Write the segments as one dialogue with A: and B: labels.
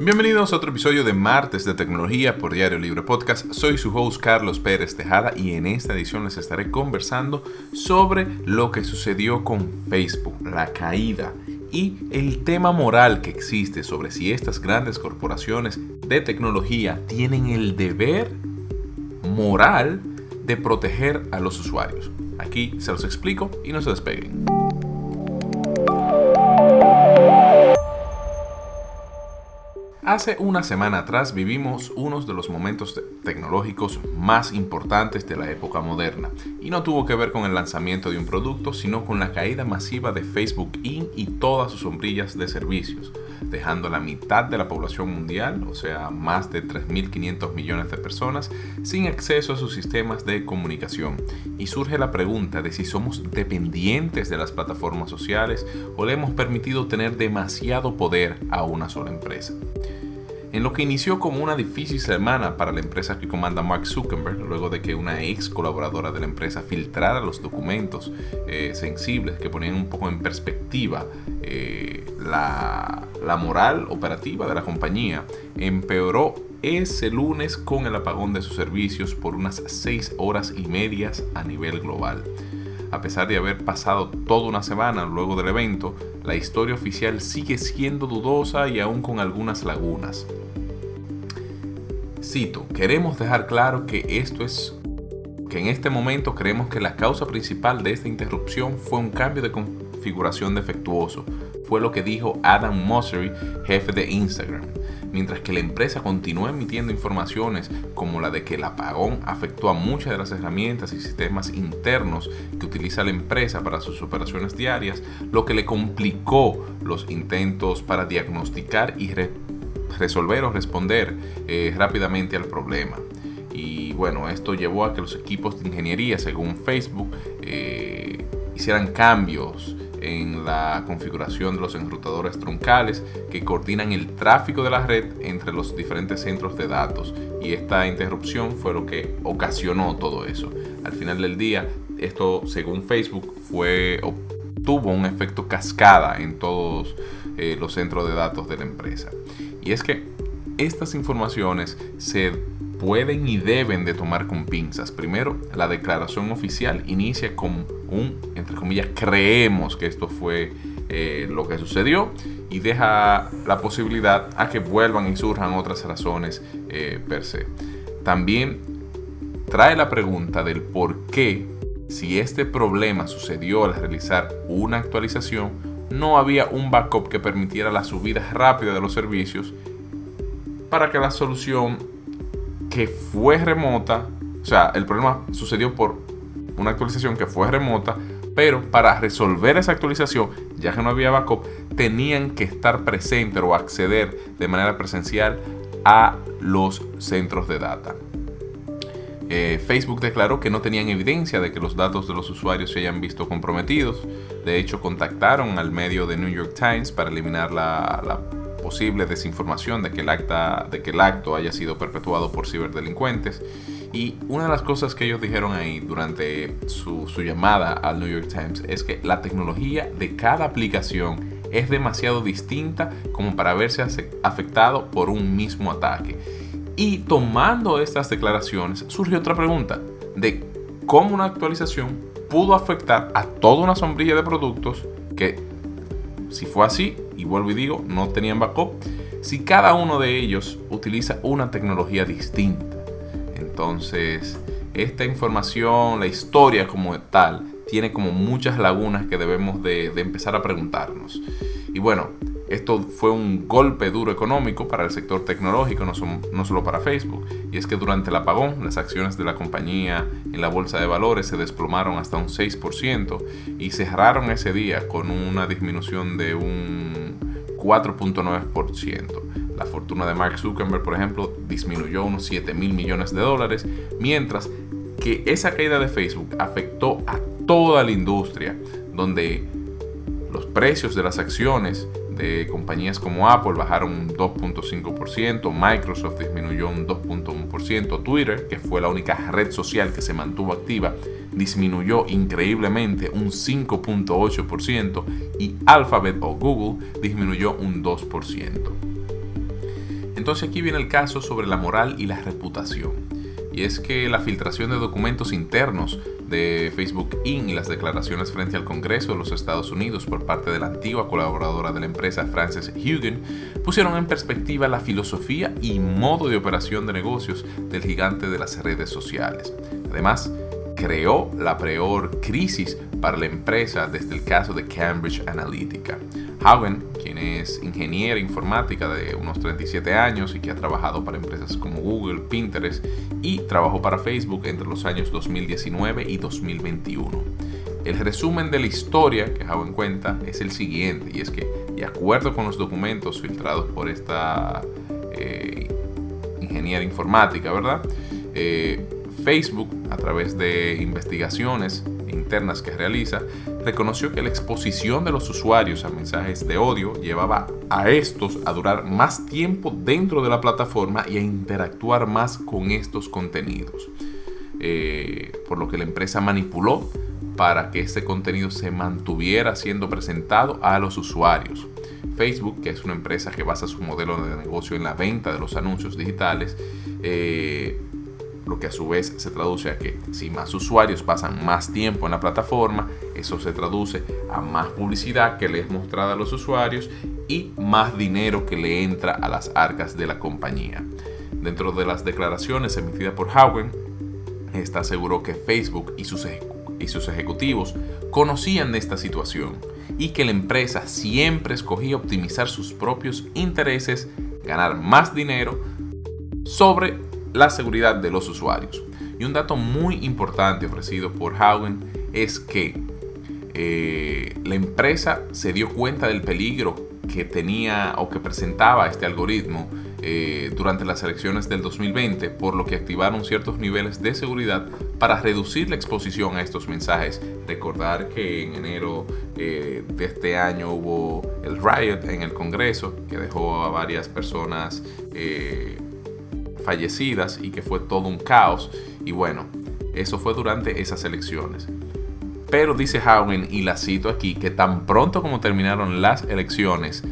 A: Bienvenidos a otro episodio de Martes de Tecnología por Diario Libre Podcast. Soy su host Carlos Pérez Tejada y en esta edición les estaré conversando sobre lo que sucedió con Facebook, la caída y el tema moral que existe sobre si estas grandes corporaciones de tecnología tienen el deber moral de proteger a los usuarios. Aquí se los explico y no se despeguen. Hace una semana atrás vivimos uno de los momentos tecnológicos más importantes de la época moderna, y no tuvo que ver con el lanzamiento de un producto, sino con la caída masiva de Facebook Inc. y todas sus sombrillas de servicios, dejando la mitad de la población mundial, o sea, más de 3.500 millones de personas, sin acceso a sus sistemas de comunicación. Y surge la pregunta de si somos dependientes de las plataformas sociales o le hemos permitido tener demasiado poder a una sola empresa. En lo que inició como una difícil semana para la empresa que comanda Mark Zuckerberg, luego de que una ex colaboradora de la empresa filtrara los documentos eh, sensibles que ponían un poco en perspectiva eh, la, moral operativa de la compañía, empeoró ese lunes con el apagón de sus servicios por unas 6 horas y medias a nivel global. A pesar de haber pasado toda una semana luego del evento, la historia oficial sigue siendo dudosa y aún con algunas lagunas. Cito, queremos dejar claro que esto es que en este momento creemos que la causa principal de esta interrupción fue un cambio de configuración defectuoso, fue lo que dijo Adam Mosseri, jefe de Instagram. Mientras que la empresa continúa emitiendo informaciones como la de que el apagón afectó a muchas de las herramientas y sistemas internos que utiliza la empresa para sus operaciones diarias, lo que le complicó los intentos para diagnosticar y resolver o responder eh, rápidamente al problema. Y bueno, esto llevó a que los equipos de ingeniería, según Facebook, eh, hicieran cambios en la configuración de los enrutadores troncales que coordinan el tráfico de la red entre los diferentes centros de datos. Y esta interrupción fue lo que ocasionó todo eso. Al final del día, esto, según Facebook, fue tuvo un efecto cascada en todos eh, los centros de datos de la empresa. Y es que estas informaciones se pueden y deben de tomar con pinzas. Primero, la declaración oficial inicia con un, entre comillas, creemos que esto fue eh, lo que sucedió y deja la posibilidad a que vuelvan y surjan otras razones eh, per se. También trae la pregunta del por qué, si este problema sucedió al realizar una actualización, no había un backup que permitiera la subida rápida de los servicios para que la solución que fue remota, o sea, el problema sucedió por una actualización que fue remota, pero para resolver esa actualización, ya que no había backup, tenían que estar presentes o acceder de manera presencial a los centros de data. Eh, Facebook declaró que no tenían evidencia de que los datos de los usuarios se hayan visto comprometidos. De hecho, contactaron al medio de New York Times para eliminar la, posible desinformación de que, el acto haya sido perpetuado por ciberdelincuentes. Y una de las cosas que ellos dijeron ahí durante su, su llamada al New York Times es que la tecnología de cada aplicación es demasiado distinta como para verse afectado por un mismo ataque y tomando estas declaraciones, surge otra pregunta de cómo una actualización pudo afectar a toda una sombrilla de productos que, si fue así, y vuelvo y digo, no tenían backup, si cada uno de ellos utiliza una tecnología distinta. Entonces, esta información, la historia como tal, tiene como muchas lagunas que debemos de, de empezar a preguntarnos. Y bueno, esto fue un golpe duro económico para el sector tecnológico, no, solo para Facebook. Y es que durante el apagón, las acciones de la compañía en la bolsa de valores se desplomaron hasta un 6% y cerraron ese día con una disminución de un 4.9%. La fortuna de Mark Zuckerberg, por ejemplo, disminuyó unos 7 mil millones de dólares, mientras que esa caída de Facebook afectó a toda la industria, donde los precios de las acciones de compañías como Apple bajaron un 2.5%, Microsoft disminuyó un 2.1%, Twitter, que fue la única red social que se mantuvo activa, disminuyó increíblemente un 5.8% y Alphabet o Google disminuyó un 2%. entonces aquí viene el caso sobre la moral y la reputación. Y es que la filtración de documentos internos de Facebook Inc. y las declaraciones frente al Congreso de los Estados Unidos por parte de la antigua colaboradora de la empresa Frances Hugen pusieron en perspectiva la filosofía y modo de operación de negocios del gigante de las redes sociales. Además, creó la peor crisis para la empresa desde el caso de Cambridge Analytica. Hagen, quien es ingeniera informática de unos 37 años y que ha trabajado para empresas como Google, Pinterest y trabajó para Facebook entre los años 2019 y 2021. El resumen de la historia que Hagen cuenta es el siguiente, y es que, de acuerdo con los documentos filtrados por esta eh, ingeniera informática, ¿verdad? Eh, Facebook, a través de investigaciones internas que realiza, reconoció que la exposición de los usuarios a mensajes de odio llevaba a estos a durar más tiempo dentro de la plataforma y a interactuar más con estos contenidos. Eh, por lo que la empresa manipuló para que este contenido se mantuviera siendo presentado a los usuarios. Facebook, que es una empresa que basa su modelo de negocio en la venta de los anuncios digitales, eh, lo que a su vez se traduce a que si más usuarios pasan más tiempo en la plataforma, eso se traduce a más publicidad que le es mostrada a los usuarios y más dinero que le entra a las arcas de la compañía. Dentro de las declaraciones emitidas por Howen, esta aseguró que Facebook y sus, y sus ejecutivos conocían de esta situación y que la empresa siempre escogía optimizar sus propios intereses, ganar más dinero sobre la seguridad de los usuarios. Y un dato muy importante ofrecido por Howen es que eh, la empresa se dio cuenta del peligro que tenía o que presentaba este algoritmo eh, durante las elecciones del 2020, por lo que activaron ciertos niveles de seguridad para reducir la exposición a estos mensajes. Recordar que en enero eh, de este año hubo el riot en el Congreso que dejó a varias personas fallecidas y que fue todo un caos. Y bueno, eso fue durante esas elecciones. Pero dice Howen, y la cito aquí, que tan pronto como terminaron las elecciones,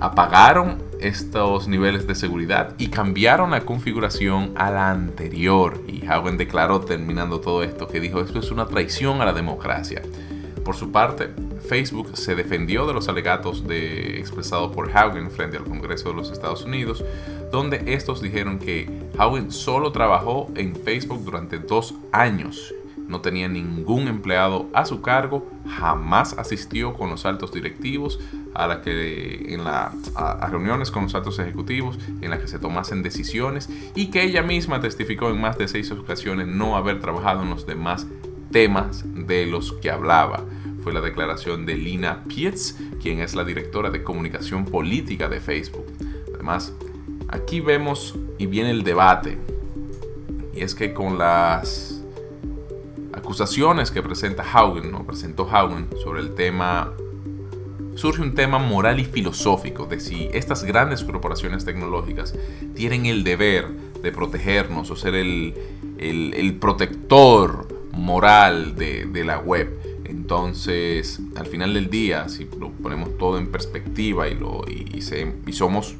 A: apagaron estos niveles de seguridad y cambiaron la configuración a la anterior. Y Howen declaró, terminando todo esto, que dijo, esto es una traición a la democracia. Por su parte, Facebook se defendió de los alegatos de, expresados por Haugen frente al Congreso de los Estados Unidos, donde estos dijeron que Haugen solo trabajó en Facebook durante dos años, no tenía ningún empleado a su cargo, jamás asistió con los altos directivos a, la que, en la, a reuniones con los altos ejecutivos en las que se tomasen decisiones y que ella misma testificó en más de seis ocasiones no haber trabajado en los demás temas de los que hablaba. Fue la declaración de Lina Pietz, quien es la directora de comunicación política de Facebook. Además, aquí vemos y viene el debate. Y es que con las acusaciones que presenta Haugen, ¿no? presentó Haugen sobre el tema, surge un tema moral y filosófico de si estas grandes corporaciones tecnológicas tienen el deber de protegernos o ser el, el protector moral de, la web. Entonces, al final del día, si lo ponemos todo en perspectiva y, lo, y, somos,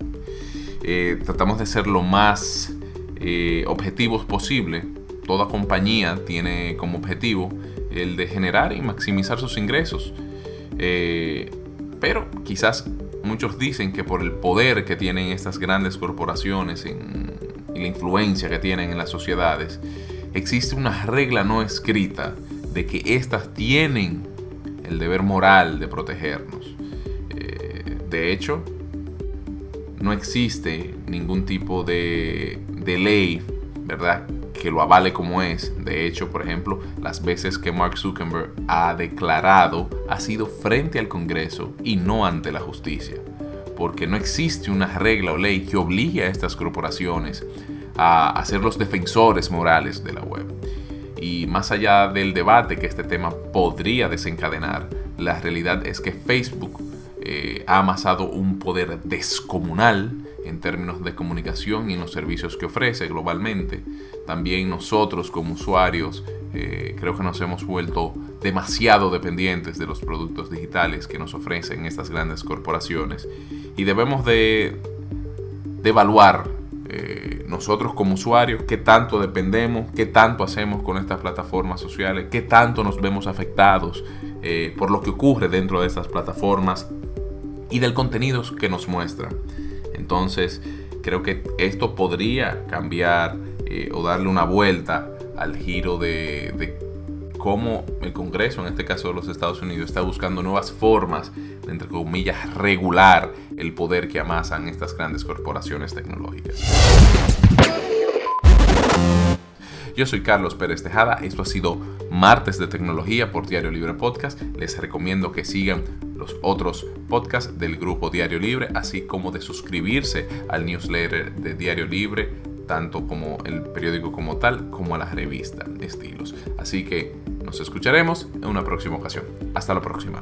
A: eh, tratamos de ser lo más eh, objetivos posible, toda compañía tiene como objetivo el de generar y maximizar sus ingresos. Eh, pero quizás muchos dicen que por el poder que tienen estas grandes corporaciones y la influencia que tienen en las sociedades, existe una regla no escrita de que éstas tienen el deber moral de protegernos. De hecho, no existe ningún tipo de, de ley, ¿verdad? que lo avale como es. De hecho, por ejemplo, las veces que Mark Zuckerberg ha declarado ha sido frente al Congreso y no ante la justicia. Porque no existe una regla o ley que obligue a estas corporaciones a, ser los defensores morales de la web. Y más allá del debate que este tema podría desencadenar, la realidad es que Facebook eh, ha amasado un poder descomunal en términos de comunicación y en los servicios que ofrece globalmente. También nosotros como usuarios eh, creo que nos hemos vuelto demasiado dependientes de los productos digitales que nos ofrecen estas grandes corporaciones y debemos de de evaluar eh, nosotros como usuarios qué tanto dependemos, qué tanto hacemos con estas plataformas sociales, qué tanto nos vemos afectados eh, por lo que ocurre dentro de estas plataformas y del contenido que nos muestran. Entonces, creo que esto podría cambiar eh, o darle una vuelta al giro de, de cómo el Congreso, en este caso de los Estados Unidos, está buscando nuevas formas de, entre comillas, regular el poder que amasan estas grandes corporaciones tecnológicas. Yo soy Carlos Pérez Tejada, esto ha sido Martes de Tecnología por Diario Libre Podcast. Les recomiendo que sigan otros podcasts del grupo Diario Libre, así como de suscribirse al newsletter de Diario Libre, tanto como el periódico como tal, como a la revista Estilos. Así que nos escucharemos en una próxima ocasión. Hasta la próxima.